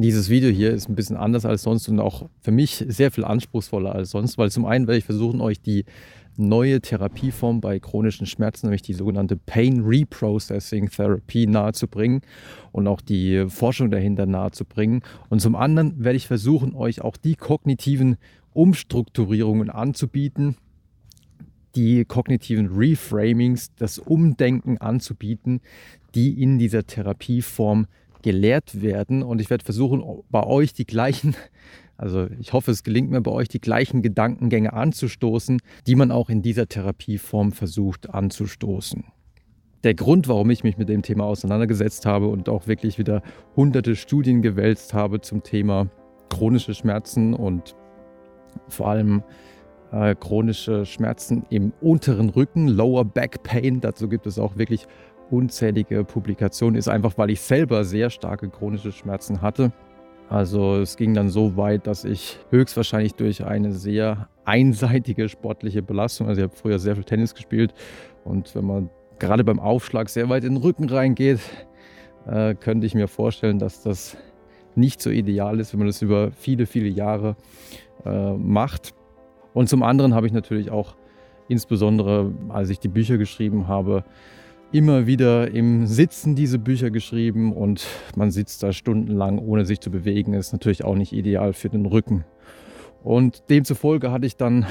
Dieses Video hier ist ein bisschen anders als sonst und auch für mich sehr viel anspruchsvoller als sonst, weil zum einen werde ich versuchen, euch die neue Therapieform bei chronischen Schmerzen, nämlich die sogenannte Pain Reprocessing Therapy, nahezubringen und auch die Forschung dahinter nahezubringen. Und zum anderen werde ich versuchen, euch auch die kognitiven Umstrukturierungen anzubieten, die kognitiven Reframings, das Umdenken anzubieten, die in dieser Therapieform gelehrt werden. Und ich werde versuchen, bei euch die gleichen, also ich hoffe, es gelingt mir bei euch, die gleichen Gedankengänge anzustoßen, die man auch in dieser Therapieform versucht anzustoßen. Der Grund, warum ich mich mit dem Thema auseinandergesetzt habe und auch wirklich wieder hunderte Studien gewälzt habe zum Thema chronische Schmerzen und vor allem äh, chronische Schmerzen im unteren Rücken, Lower Back Pain. Dazu gibt es auch wirklich unzählige Publikationen ist, einfach weil ich selber sehr starke chronische Schmerzen hatte. Also es ging dann so weit, dass ich höchstwahrscheinlich durch eine sehr einseitige sportliche Belastung, also ich habe früher sehr viel Tennis gespielt und wenn man gerade beim Aufschlag sehr weit in den Rücken reingeht, äh, könnte ich mir vorstellen, dass das nicht so ideal ist, wenn man das über viele, viele Jahre äh, macht. Und zum anderen habe ich natürlich auch insbesondere, als ich die Bücher geschrieben habe, immer wieder im Sitzen diese Bücher geschrieben und man sitzt da stundenlang ohne sich zu bewegen. Ist natürlich auch nicht ideal für den Rücken. Und demzufolge hatte ich dann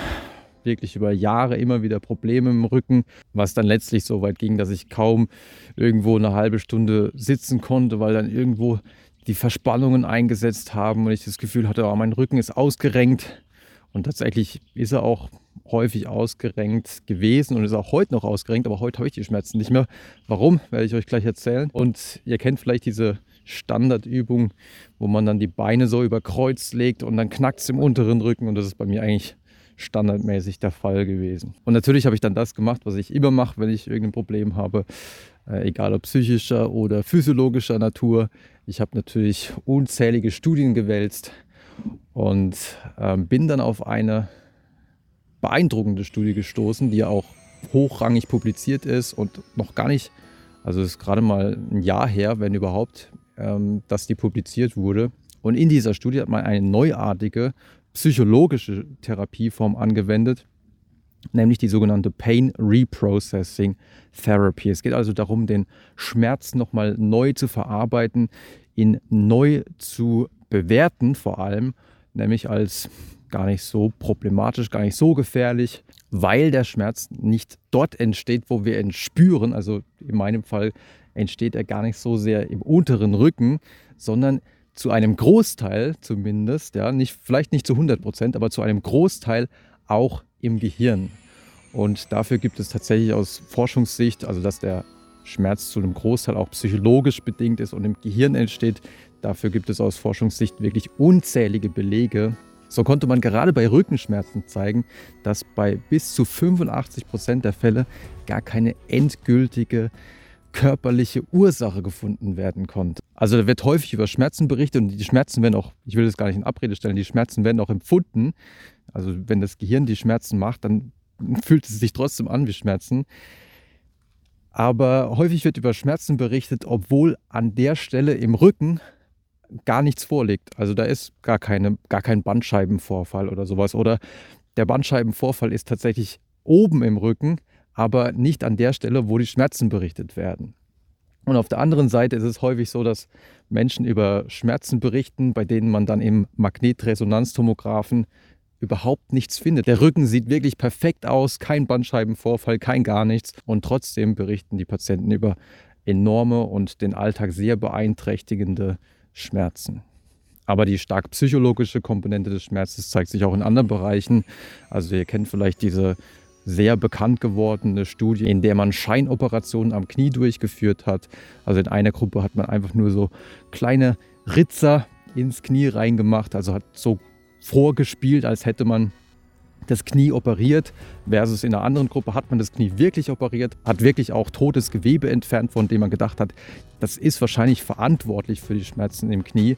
wirklich über Jahre immer wieder Probleme im Rücken, was dann letztlich so weit ging, dass ich kaum irgendwo eine halbe Stunde sitzen konnte, weil dann irgendwo die Verspannungen eingesetzt haben und ich das Gefühl hatte, oh, mein Rücken ist ausgerenkt. Und tatsächlich ist er auch häufig ausgerenkt gewesen und ist auch heute noch ausgerenkt, aber heute habe ich die Schmerzen nicht mehr. Warum, werde ich euch gleich erzählen. Und ihr kennt vielleicht diese Standardübung, wo man dann die Beine so über Kreuz legt und dann knackt es im unteren Rücken und das ist bei mir eigentlich standardmäßig der Fall gewesen. Und natürlich habe ich dann das gemacht, was ich immer mache, wenn ich irgendein Problem habe, äh, egal ob psychischer oder physiologischer Natur. Ich habe natürlich unzählige Studien gewälzt und äh, bin dann auf eine beeindruckende Studie gestoßen, die auch hochrangig publiziert ist und noch gar nicht, also ist gerade mal ein Jahr her, wenn überhaupt, ähm, dass die publiziert wurde. Und in dieser Studie hat man eine neuartige psychologische Therapieform angewendet, nämlich die sogenannte Pain Reprocessing Therapy. Es geht also darum, den Schmerz nochmal neu zu verarbeiten, ihn neu zu bewerten vor allem, nämlich als gar nicht so problematisch, gar nicht so gefährlich, weil der Schmerz nicht dort entsteht, wo wir ihn spüren. Also in meinem Fall entsteht er gar nicht so sehr im unteren Rücken, sondern zu einem Großteil zumindest, ja, nicht, vielleicht nicht zu 100 Prozent, aber zu einem Großteil auch im Gehirn. Und dafür gibt es tatsächlich aus Forschungssicht, also dass der Schmerz zu einem Großteil auch psychologisch bedingt ist und im Gehirn entsteht, dafür gibt es aus Forschungssicht wirklich unzählige Belege, so konnte man gerade bei Rückenschmerzen zeigen, dass bei bis zu 85 Prozent der Fälle gar keine endgültige körperliche Ursache gefunden werden konnte. Also da wird häufig über Schmerzen berichtet und die Schmerzen werden auch, ich will das gar nicht in Abrede stellen, die Schmerzen werden auch empfunden. Also wenn das Gehirn die Schmerzen macht, dann fühlt es sich trotzdem an wie Schmerzen. Aber häufig wird über Schmerzen berichtet, obwohl an der Stelle im Rücken gar nichts vorliegt. Also da ist gar, keine, gar kein Bandscheibenvorfall oder sowas. Oder der Bandscheibenvorfall ist tatsächlich oben im Rücken, aber nicht an der Stelle, wo die Schmerzen berichtet werden. Und auf der anderen Seite ist es häufig so, dass Menschen über Schmerzen berichten, bei denen man dann im Magnetresonanztomographen überhaupt nichts findet. Der Rücken sieht wirklich perfekt aus, kein Bandscheibenvorfall, kein gar nichts. Und trotzdem berichten die Patienten über enorme und den Alltag sehr beeinträchtigende Schmerzen. Aber die stark psychologische Komponente des Schmerzes zeigt sich auch in anderen Bereichen. Also ihr kennt vielleicht diese sehr bekannt gewordene Studie, in der man Scheinoperationen am Knie durchgeführt hat. Also in einer Gruppe hat man einfach nur so kleine Ritzer ins Knie reingemacht, also hat so vorgespielt, als hätte man das Knie operiert, versus in einer anderen Gruppe hat man das Knie wirklich operiert, hat wirklich auch totes Gewebe entfernt, von dem man gedacht hat, das ist wahrscheinlich verantwortlich für die Schmerzen im Knie.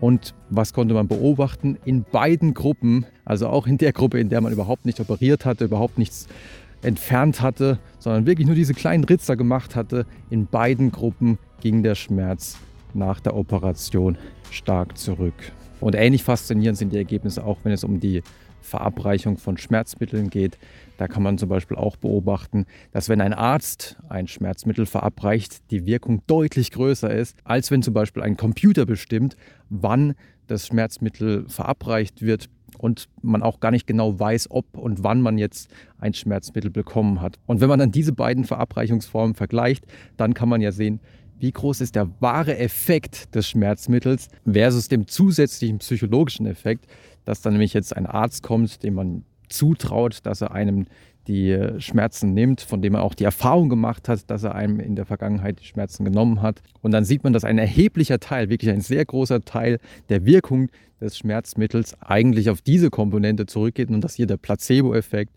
Und was konnte man beobachten? In beiden Gruppen, also auch in der Gruppe, in der man überhaupt nicht operiert hatte, überhaupt nichts entfernt hatte, sondern wirklich nur diese kleinen Ritzer gemacht hatte, in beiden Gruppen ging der Schmerz nach der Operation stark zurück. Und ähnlich faszinierend sind die Ergebnisse auch, wenn es um die Verabreichung von Schmerzmitteln geht. Da kann man zum Beispiel auch beobachten, dass wenn ein Arzt ein Schmerzmittel verabreicht, die Wirkung deutlich größer ist, als wenn zum Beispiel ein Computer bestimmt, wann das Schmerzmittel verabreicht wird und man auch gar nicht genau weiß, ob und wann man jetzt ein Schmerzmittel bekommen hat. Und wenn man dann diese beiden Verabreichungsformen vergleicht, dann kann man ja sehen, wie groß ist der wahre Effekt des Schmerzmittels versus dem zusätzlichen psychologischen Effekt, dass dann nämlich jetzt ein Arzt kommt, dem man zutraut, dass er einem die Schmerzen nimmt, von dem er auch die Erfahrung gemacht hat, dass er einem in der Vergangenheit die Schmerzen genommen hat. Und dann sieht man, dass ein erheblicher Teil, wirklich ein sehr großer Teil der Wirkung des Schmerzmittels eigentlich auf diese Komponente zurückgeht und dass hier der Placebo-Effekt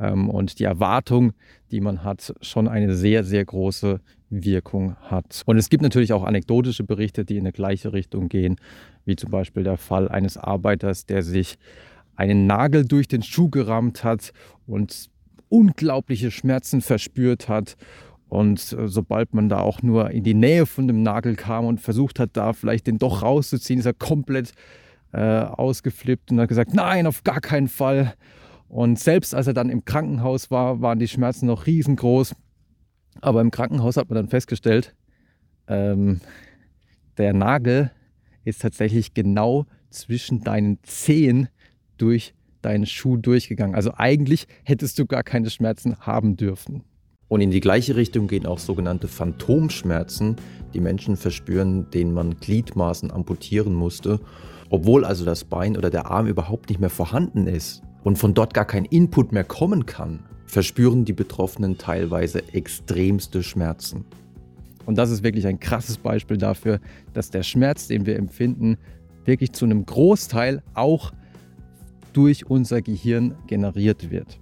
ähm, und die Erwartung, die man hat, schon eine sehr, sehr große Wirkung hat. Und es gibt natürlich auch anekdotische Berichte, die in eine gleiche Richtung gehen, wie zum Beispiel der Fall eines Arbeiters, der sich einen Nagel durch den Schuh gerammt hat und unglaubliche Schmerzen verspürt hat. Und äh, sobald man da auch nur in die Nähe von dem Nagel kam und versucht hat, da vielleicht den doch rauszuziehen, ist er komplett äh, ausgeflippt und hat gesagt, nein, auf gar keinen Fall. Und selbst als er dann im Krankenhaus war, waren die Schmerzen noch riesengroß. Aber im Krankenhaus hat man dann festgestellt, ähm, der Nagel ist tatsächlich genau zwischen deinen Zehen durch deinen Schuh durchgegangen. Also eigentlich hättest du gar keine Schmerzen haben dürfen. Und in die gleiche Richtung gehen auch sogenannte Phantomschmerzen, die Menschen verspüren, denen man Gliedmaßen amputieren musste, obwohl also das Bein oder der Arm überhaupt nicht mehr vorhanden ist und von dort gar kein Input mehr kommen kann, verspüren die Betroffenen teilweise extremste Schmerzen. Und das ist wirklich ein krasses Beispiel dafür, dass der Schmerz, den wir empfinden, wirklich zu einem Großteil auch durch unser Gehirn generiert wird.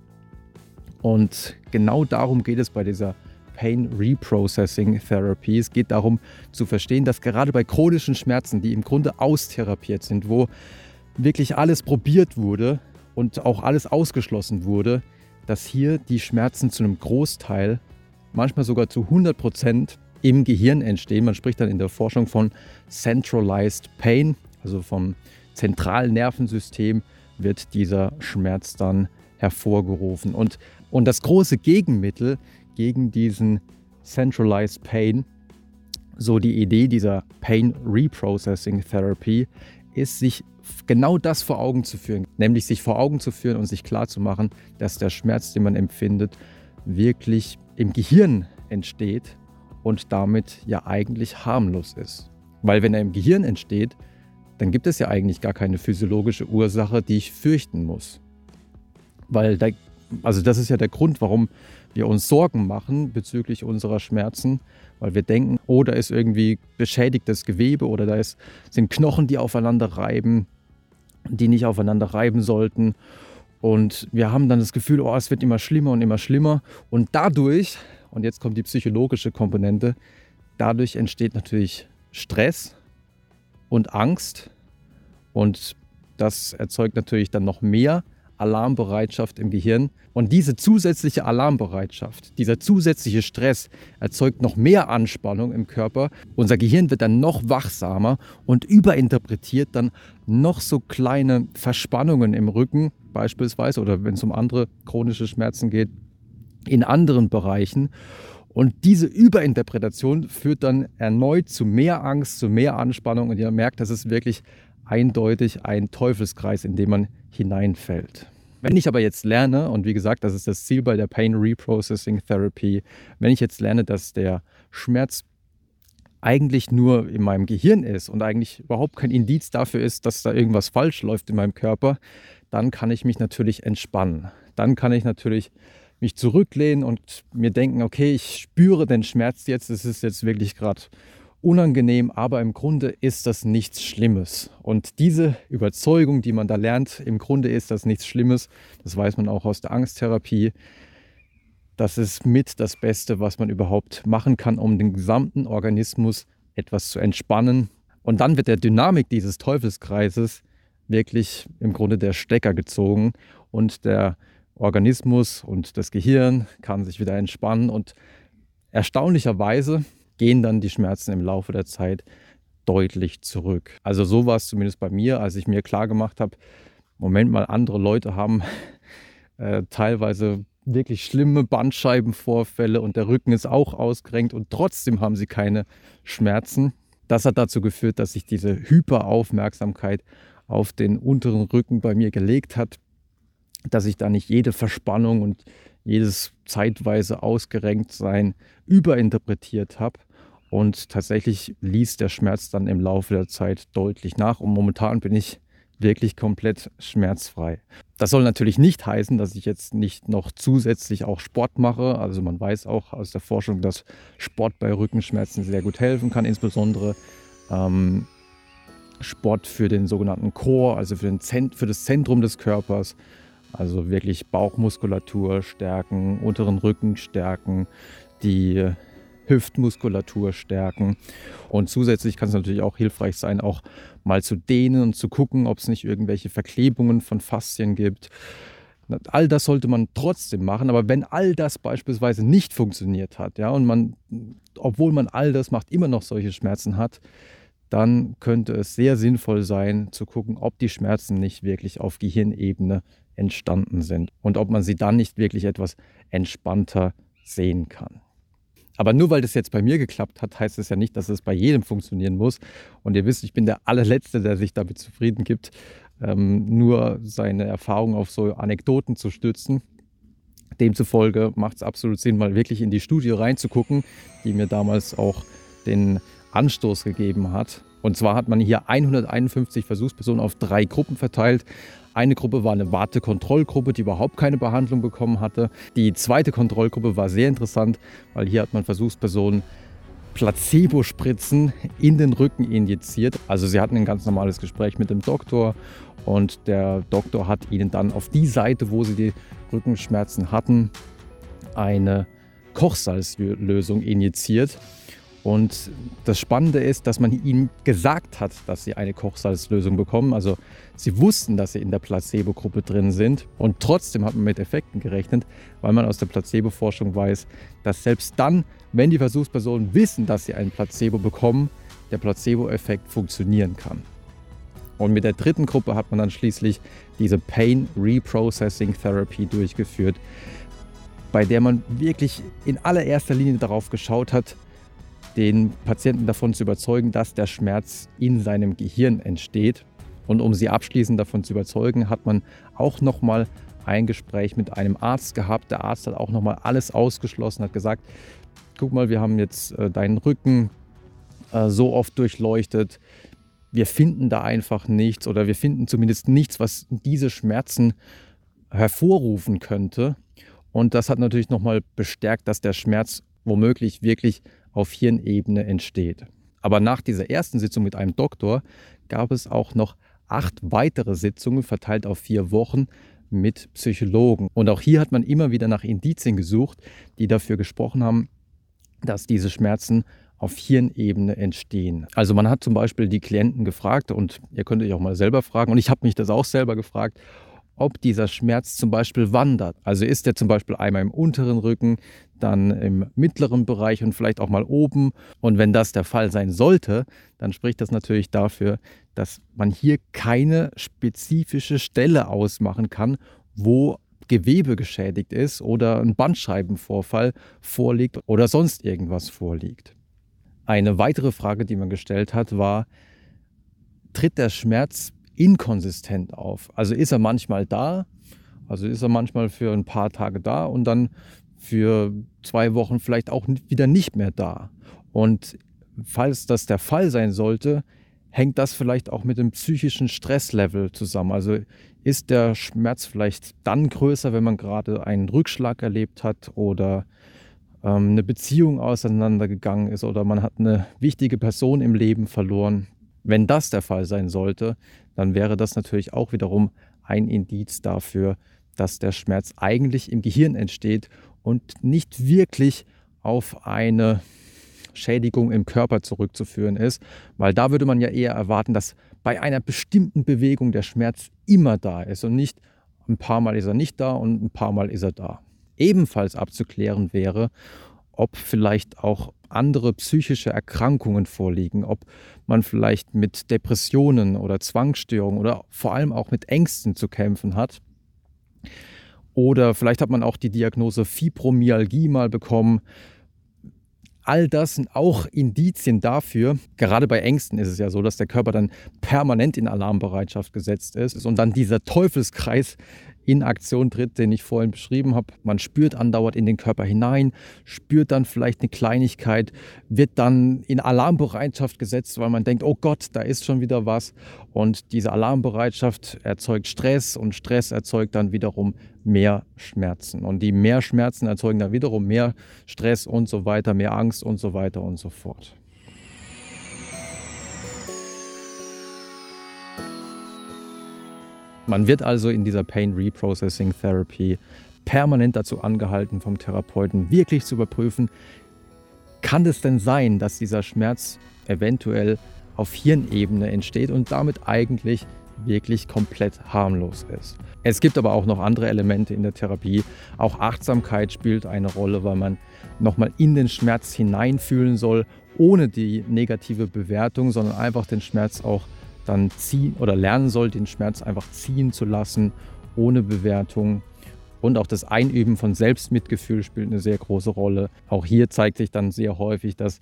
Und genau darum geht es bei dieser Pain Reprocessing Therapy. Es geht darum zu verstehen, dass gerade bei chronischen Schmerzen, die im Grunde austherapiert sind, wo wirklich alles probiert wurde und auch alles ausgeschlossen wurde, dass hier die Schmerzen zu einem Großteil, manchmal sogar zu 100 Prozent im Gehirn entstehen. Man spricht dann in der Forschung von Centralized Pain, also vom zentralen Nervensystem wird dieser Schmerz dann hervorgerufen. Und, und das große Gegenmittel gegen diesen Centralized Pain, so die Idee dieser Pain Reprocessing Therapy, ist, sich genau das vor Augen zu führen, nämlich sich vor Augen zu führen und sich klar zu machen, dass der Schmerz, den man empfindet, wirklich im Gehirn entsteht und damit ja eigentlich harmlos ist. Weil wenn er im Gehirn entsteht, dann gibt es ja eigentlich gar keine physiologische Ursache, die ich fürchten muss. Weil, da, also das ist ja der Grund, warum wir uns Sorgen machen bezüglich unserer Schmerzen, weil wir denken, oh, da ist irgendwie beschädigtes Gewebe oder da ist, sind Knochen, die aufeinander reiben, die nicht aufeinander reiben sollten. Und wir haben dann das Gefühl, oh, es wird immer schlimmer und immer schlimmer. Und dadurch und jetzt kommt die psychologische Komponente. Dadurch entsteht natürlich Stress und Angst. Und das erzeugt natürlich dann noch mehr Alarmbereitschaft im Gehirn. Und diese zusätzliche Alarmbereitschaft, dieser zusätzliche Stress erzeugt noch mehr Anspannung im Körper. Unser Gehirn wird dann noch wachsamer und überinterpretiert dann noch so kleine Verspannungen im Rücken beispielsweise oder wenn es um andere chronische Schmerzen geht, in anderen Bereichen. Und diese Überinterpretation führt dann erneut zu mehr Angst, zu mehr Anspannung und ihr merkt, das ist wirklich eindeutig ein Teufelskreis, in den man hineinfällt. Wenn ich aber jetzt lerne, und wie gesagt, das ist das Ziel bei der Pain Reprocessing Therapy, wenn ich jetzt lerne, dass der Schmerz eigentlich nur in meinem Gehirn ist und eigentlich überhaupt kein Indiz dafür ist, dass da irgendwas falsch läuft in meinem Körper, dann kann ich mich natürlich entspannen. Dann kann ich natürlich mich zurücklehnen und mir denken, okay, ich spüre den Schmerz jetzt, es ist jetzt wirklich gerade unangenehm, aber im Grunde ist das nichts Schlimmes. Und diese Überzeugung, die man da lernt, im Grunde ist das nichts Schlimmes, das weiß man auch aus der Angsttherapie. Das ist mit das Beste, was man überhaupt machen kann, um den gesamten Organismus etwas zu entspannen. Und dann wird der Dynamik dieses Teufelskreises wirklich im Grunde der Stecker gezogen und der Organismus und das Gehirn kann sich wieder entspannen und erstaunlicherweise gehen dann die Schmerzen im Laufe der Zeit deutlich zurück. Also so war es zumindest bei mir, als ich mir klar gemacht habe, Moment mal, andere Leute haben äh, teilweise wirklich schlimme Bandscheibenvorfälle und der Rücken ist auch ausgerenkt und trotzdem haben sie keine Schmerzen. Das hat dazu geführt, dass sich diese Hyperaufmerksamkeit auf den unteren Rücken bei mir gelegt hat, dass ich da nicht jede Verspannung und jedes zeitweise ausgerenkt sein überinterpretiert habe. Und tatsächlich ließ der Schmerz dann im Laufe der Zeit deutlich nach. Und momentan bin ich wirklich komplett schmerzfrei. Das soll natürlich nicht heißen, dass ich jetzt nicht noch zusätzlich auch Sport mache. Also man weiß auch aus der Forschung, dass Sport bei Rückenschmerzen sehr gut helfen kann, insbesondere ähm, Sport für den sogenannten Core, also für, den für das Zentrum des Körpers. Also wirklich Bauchmuskulatur stärken, unteren Rücken stärken, die Hüftmuskulatur stärken. Und zusätzlich kann es natürlich auch hilfreich sein, auch mal zu dehnen und zu gucken, ob es nicht irgendwelche Verklebungen von Faszien gibt. All das sollte man trotzdem machen, aber wenn all das beispielsweise nicht funktioniert hat, ja, und man, obwohl man all das macht, immer noch solche Schmerzen hat, dann könnte es sehr sinnvoll sein, zu gucken, ob die Schmerzen nicht wirklich auf Gehirnebene entstanden sind und ob man sie dann nicht wirklich etwas entspannter sehen kann. Aber nur weil das jetzt bei mir geklappt hat, heißt es ja nicht, dass es bei jedem funktionieren muss. Und ihr wisst, ich bin der allerletzte, der sich damit zufrieden gibt, ähm, nur seine Erfahrungen auf so Anekdoten zu stützen. Demzufolge macht es absolut Sinn, mal wirklich in die Studie reinzugucken, die mir damals auch den Anstoß gegeben hat. Und zwar hat man hier 151 Versuchspersonen auf drei Gruppen verteilt. Eine Gruppe war eine Wartekontrollgruppe, die überhaupt keine Behandlung bekommen hatte. Die zweite Kontrollgruppe war sehr interessant, weil hier hat man Versuchspersonen Placebo-Spritzen in den Rücken injiziert. Also sie hatten ein ganz normales Gespräch mit dem Doktor und der Doktor hat ihnen dann auf die Seite, wo sie die Rückenschmerzen hatten, eine Kochsalzlösung injiziert. Und das Spannende ist, dass man ihnen gesagt hat, dass sie eine Kochsalzlösung bekommen. Also sie wussten, dass sie in der Placebo-Gruppe drin sind. Und trotzdem hat man mit Effekten gerechnet, weil man aus der Placebo-Forschung weiß, dass selbst dann, wenn die Versuchspersonen wissen, dass sie ein Placebo bekommen, der Placebo-Effekt funktionieren kann. Und mit der dritten Gruppe hat man dann schließlich diese Pain Reprocessing Therapy durchgeführt, bei der man wirklich in allererster Linie darauf geschaut hat, den Patienten davon zu überzeugen, dass der Schmerz in seinem Gehirn entsteht. Und um sie abschließend davon zu überzeugen, hat man auch nochmal ein Gespräch mit einem Arzt gehabt. Der Arzt hat auch nochmal alles ausgeschlossen, hat gesagt, guck mal, wir haben jetzt äh, deinen Rücken äh, so oft durchleuchtet. Wir finden da einfach nichts oder wir finden zumindest nichts, was diese Schmerzen hervorrufen könnte. Und das hat natürlich nochmal bestärkt, dass der Schmerz womöglich wirklich auf Hirnebene entsteht. Aber nach dieser ersten Sitzung mit einem Doktor gab es auch noch acht weitere Sitzungen verteilt auf vier Wochen mit Psychologen. Und auch hier hat man immer wieder nach Indizien gesucht, die dafür gesprochen haben, dass diese Schmerzen auf Hirnebene entstehen. Also man hat zum Beispiel die Klienten gefragt und ihr könnt euch auch mal selber fragen und ich habe mich das auch selber gefragt, ob dieser Schmerz zum Beispiel wandert. Also ist er zum Beispiel einmal im unteren Rücken, dann im mittleren Bereich und vielleicht auch mal oben. Und wenn das der Fall sein sollte, dann spricht das natürlich dafür, dass man hier keine spezifische Stelle ausmachen kann, wo Gewebe geschädigt ist oder ein Bandscheibenvorfall vorliegt oder sonst irgendwas vorliegt. Eine weitere Frage, die man gestellt hat, war, tritt der Schmerz inkonsistent auf. Also ist er manchmal da, also ist er manchmal für ein paar Tage da und dann für zwei Wochen vielleicht auch wieder nicht mehr da. Und falls das der Fall sein sollte, hängt das vielleicht auch mit dem psychischen Stresslevel zusammen. Also ist der Schmerz vielleicht dann größer, wenn man gerade einen Rückschlag erlebt hat oder ähm, eine Beziehung auseinandergegangen ist oder man hat eine wichtige Person im Leben verloren. Wenn das der Fall sein sollte, dann wäre das natürlich auch wiederum ein Indiz dafür, dass der Schmerz eigentlich im Gehirn entsteht und nicht wirklich auf eine Schädigung im Körper zurückzuführen ist, weil da würde man ja eher erwarten, dass bei einer bestimmten Bewegung der Schmerz immer da ist und nicht ein paar Mal ist er nicht da und ein paar Mal ist er da. Ebenfalls abzuklären wäre, ob vielleicht auch andere psychische Erkrankungen vorliegen, ob man vielleicht mit Depressionen oder Zwangsstörungen oder vor allem auch mit Ängsten zu kämpfen hat. Oder vielleicht hat man auch die Diagnose Fibromyalgie mal bekommen. All das sind auch Indizien dafür. Gerade bei Ängsten ist es ja so, dass der Körper dann permanent in Alarmbereitschaft gesetzt ist und dann dieser Teufelskreis in Aktion tritt, den ich vorhin beschrieben habe. Man spürt andauernd in den Körper hinein, spürt dann vielleicht eine Kleinigkeit, wird dann in Alarmbereitschaft gesetzt, weil man denkt, oh Gott, da ist schon wieder was. Und diese Alarmbereitschaft erzeugt Stress und Stress erzeugt dann wiederum mehr Schmerzen. Und die mehr Schmerzen erzeugen dann wiederum mehr Stress und so weiter, mehr Angst und so weiter und so fort. Man wird also in dieser Pain Reprocessing Therapy permanent dazu angehalten, vom Therapeuten wirklich zu überprüfen, kann es denn sein, dass dieser Schmerz eventuell auf Hirnebene entsteht und damit eigentlich wirklich komplett harmlos ist. Es gibt aber auch noch andere Elemente in der Therapie. Auch Achtsamkeit spielt eine Rolle, weil man nochmal in den Schmerz hineinfühlen soll, ohne die negative Bewertung, sondern einfach den Schmerz auch dann ziehen oder lernen soll, den Schmerz einfach ziehen zu lassen, ohne Bewertung. Und auch das Einüben von Selbstmitgefühl spielt eine sehr große Rolle. Auch hier zeigt sich dann sehr häufig, dass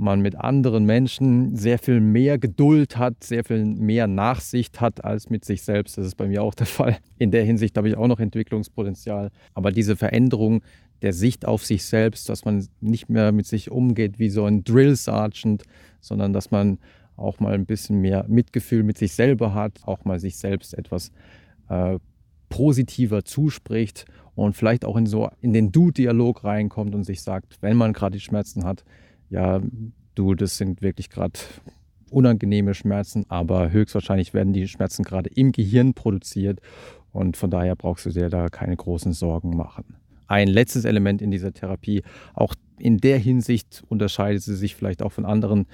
man mit anderen Menschen sehr viel mehr Geduld hat, sehr viel mehr Nachsicht hat als mit sich selbst. Das ist bei mir auch der Fall. In der Hinsicht habe ich auch noch Entwicklungspotenzial. Aber diese Veränderung der Sicht auf sich selbst, dass man nicht mehr mit sich umgeht wie so ein Drill Sergeant, sondern dass man auch mal ein bisschen mehr Mitgefühl mit sich selber hat, auch mal sich selbst etwas äh, positiver zuspricht und vielleicht auch in so in den Du-Dialog reinkommt und sich sagt, wenn man gerade die Schmerzen hat, ja, du, das sind wirklich gerade unangenehme Schmerzen, aber höchstwahrscheinlich werden die Schmerzen gerade im Gehirn produziert und von daher brauchst du dir da keine großen Sorgen machen. Ein letztes Element in dieser Therapie, auch in der Hinsicht unterscheidet sie sich vielleicht auch von anderen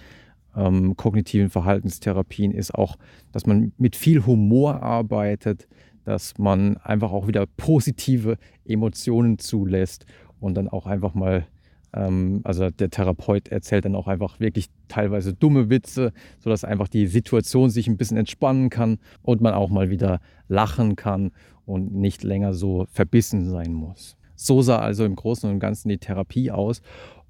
ähm, kognitiven Verhaltenstherapien ist auch, dass man mit viel Humor arbeitet, dass man einfach auch wieder positive Emotionen zulässt und dann auch einfach mal, ähm, also der Therapeut erzählt dann auch einfach wirklich teilweise dumme Witze, sodass einfach die Situation sich ein bisschen entspannen kann und man auch mal wieder lachen kann und nicht länger so verbissen sein muss. So sah also im Großen und Ganzen die Therapie aus.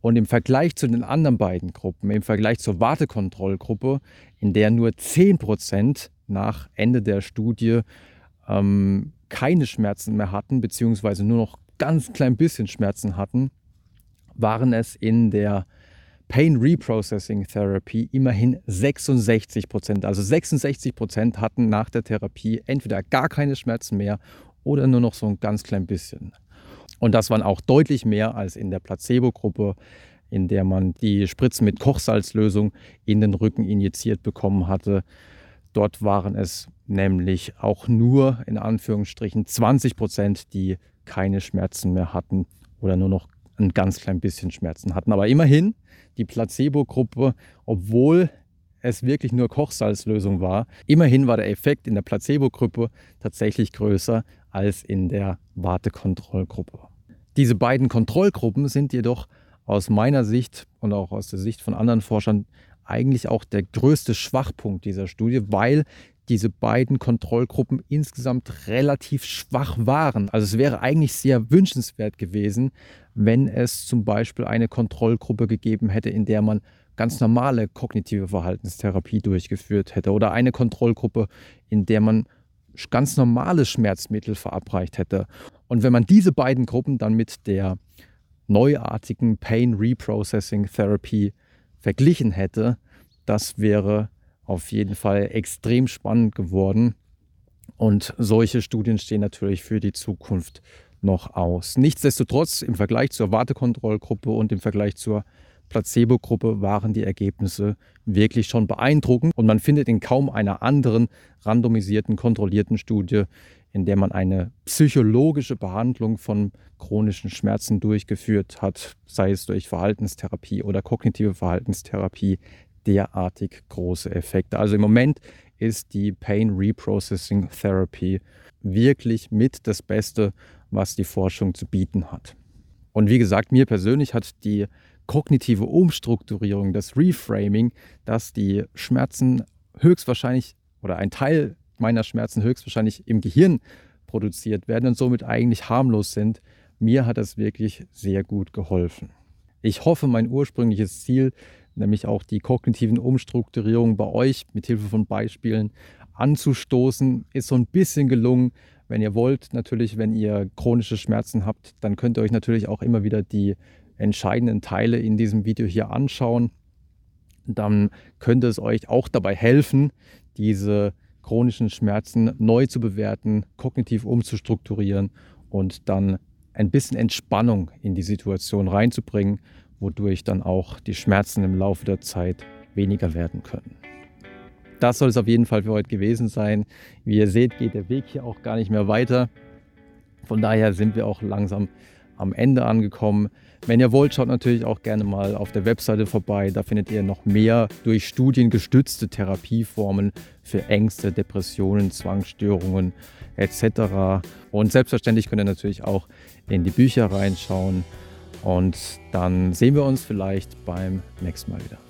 Und im Vergleich zu den anderen beiden Gruppen, im Vergleich zur Wartekontrollgruppe, in der nur 10% nach Ende der Studie ähm, keine Schmerzen mehr hatten, beziehungsweise nur noch ganz klein bisschen Schmerzen hatten, waren es in der Pain Reprocessing Therapy immerhin 66 Prozent. Also 66 Prozent hatten nach der Therapie entweder gar keine Schmerzen mehr oder nur noch so ein ganz klein bisschen. Und das waren auch deutlich mehr als in der Placebo-Gruppe, in der man die Spritzen mit Kochsalzlösung in den Rücken injiziert bekommen hatte. Dort waren es nämlich auch nur in Anführungsstrichen 20 Prozent, die keine Schmerzen mehr hatten oder nur noch ein ganz klein bisschen Schmerzen hatten. Aber immerhin, die Placebo-Gruppe, obwohl es wirklich nur Kochsalzlösung war, immerhin war der Effekt in der Placebo-Gruppe tatsächlich größer als in der Wartekontrollgruppe. Diese beiden Kontrollgruppen sind jedoch aus meiner Sicht und auch aus der Sicht von anderen Forschern eigentlich auch der größte Schwachpunkt dieser Studie, weil diese beiden Kontrollgruppen insgesamt relativ schwach waren. Also es wäre eigentlich sehr wünschenswert gewesen, wenn es zum Beispiel eine Kontrollgruppe gegeben hätte, in der man ganz normale kognitive Verhaltenstherapie durchgeführt hätte oder eine Kontrollgruppe, in der man ganz normale Schmerzmittel verabreicht hätte. Und wenn man diese beiden Gruppen dann mit der neuartigen Pain Reprocessing Therapy verglichen hätte, das wäre auf jeden Fall extrem spannend geworden. Und solche Studien stehen natürlich für die Zukunft noch aus. Nichtsdestotrotz im Vergleich zur Wartekontrollgruppe und im Vergleich zur Placebo-Gruppe waren die Ergebnisse wirklich schon beeindruckend und man findet in kaum einer anderen randomisierten, kontrollierten Studie, in der man eine psychologische Behandlung von chronischen Schmerzen durchgeführt hat, sei es durch Verhaltenstherapie oder kognitive Verhaltenstherapie, derartig große Effekte. Also im Moment ist die Pain Reprocessing Therapy wirklich mit das Beste, was die Forschung zu bieten hat. Und wie gesagt, mir persönlich hat die kognitive Umstrukturierung, das Reframing, dass die Schmerzen höchstwahrscheinlich oder ein Teil meiner Schmerzen höchstwahrscheinlich im Gehirn produziert werden und somit eigentlich harmlos sind, mir hat das wirklich sehr gut geholfen. Ich hoffe, mein ursprüngliches Ziel, nämlich auch die kognitiven Umstrukturierungen bei euch mit Hilfe von Beispielen anzustoßen, ist so ein bisschen gelungen. Wenn ihr wollt, natürlich, wenn ihr chronische Schmerzen habt, dann könnt ihr euch natürlich auch immer wieder die entscheidenden Teile in diesem Video hier anschauen. Dann könnte es euch auch dabei helfen, diese chronischen Schmerzen neu zu bewerten, kognitiv umzustrukturieren und dann ein bisschen Entspannung in die Situation reinzubringen, wodurch dann auch die Schmerzen im Laufe der Zeit weniger werden können. Das soll es auf jeden Fall für heute gewesen sein. Wie ihr seht, geht der Weg hier auch gar nicht mehr weiter. Von daher sind wir auch langsam am Ende angekommen. Wenn ihr wollt, schaut natürlich auch gerne mal auf der Webseite vorbei. Da findet ihr noch mehr durch Studien gestützte Therapieformen für Ängste, Depressionen, Zwangsstörungen etc. Und selbstverständlich könnt ihr natürlich auch in die Bücher reinschauen. Und dann sehen wir uns vielleicht beim nächsten Mal wieder.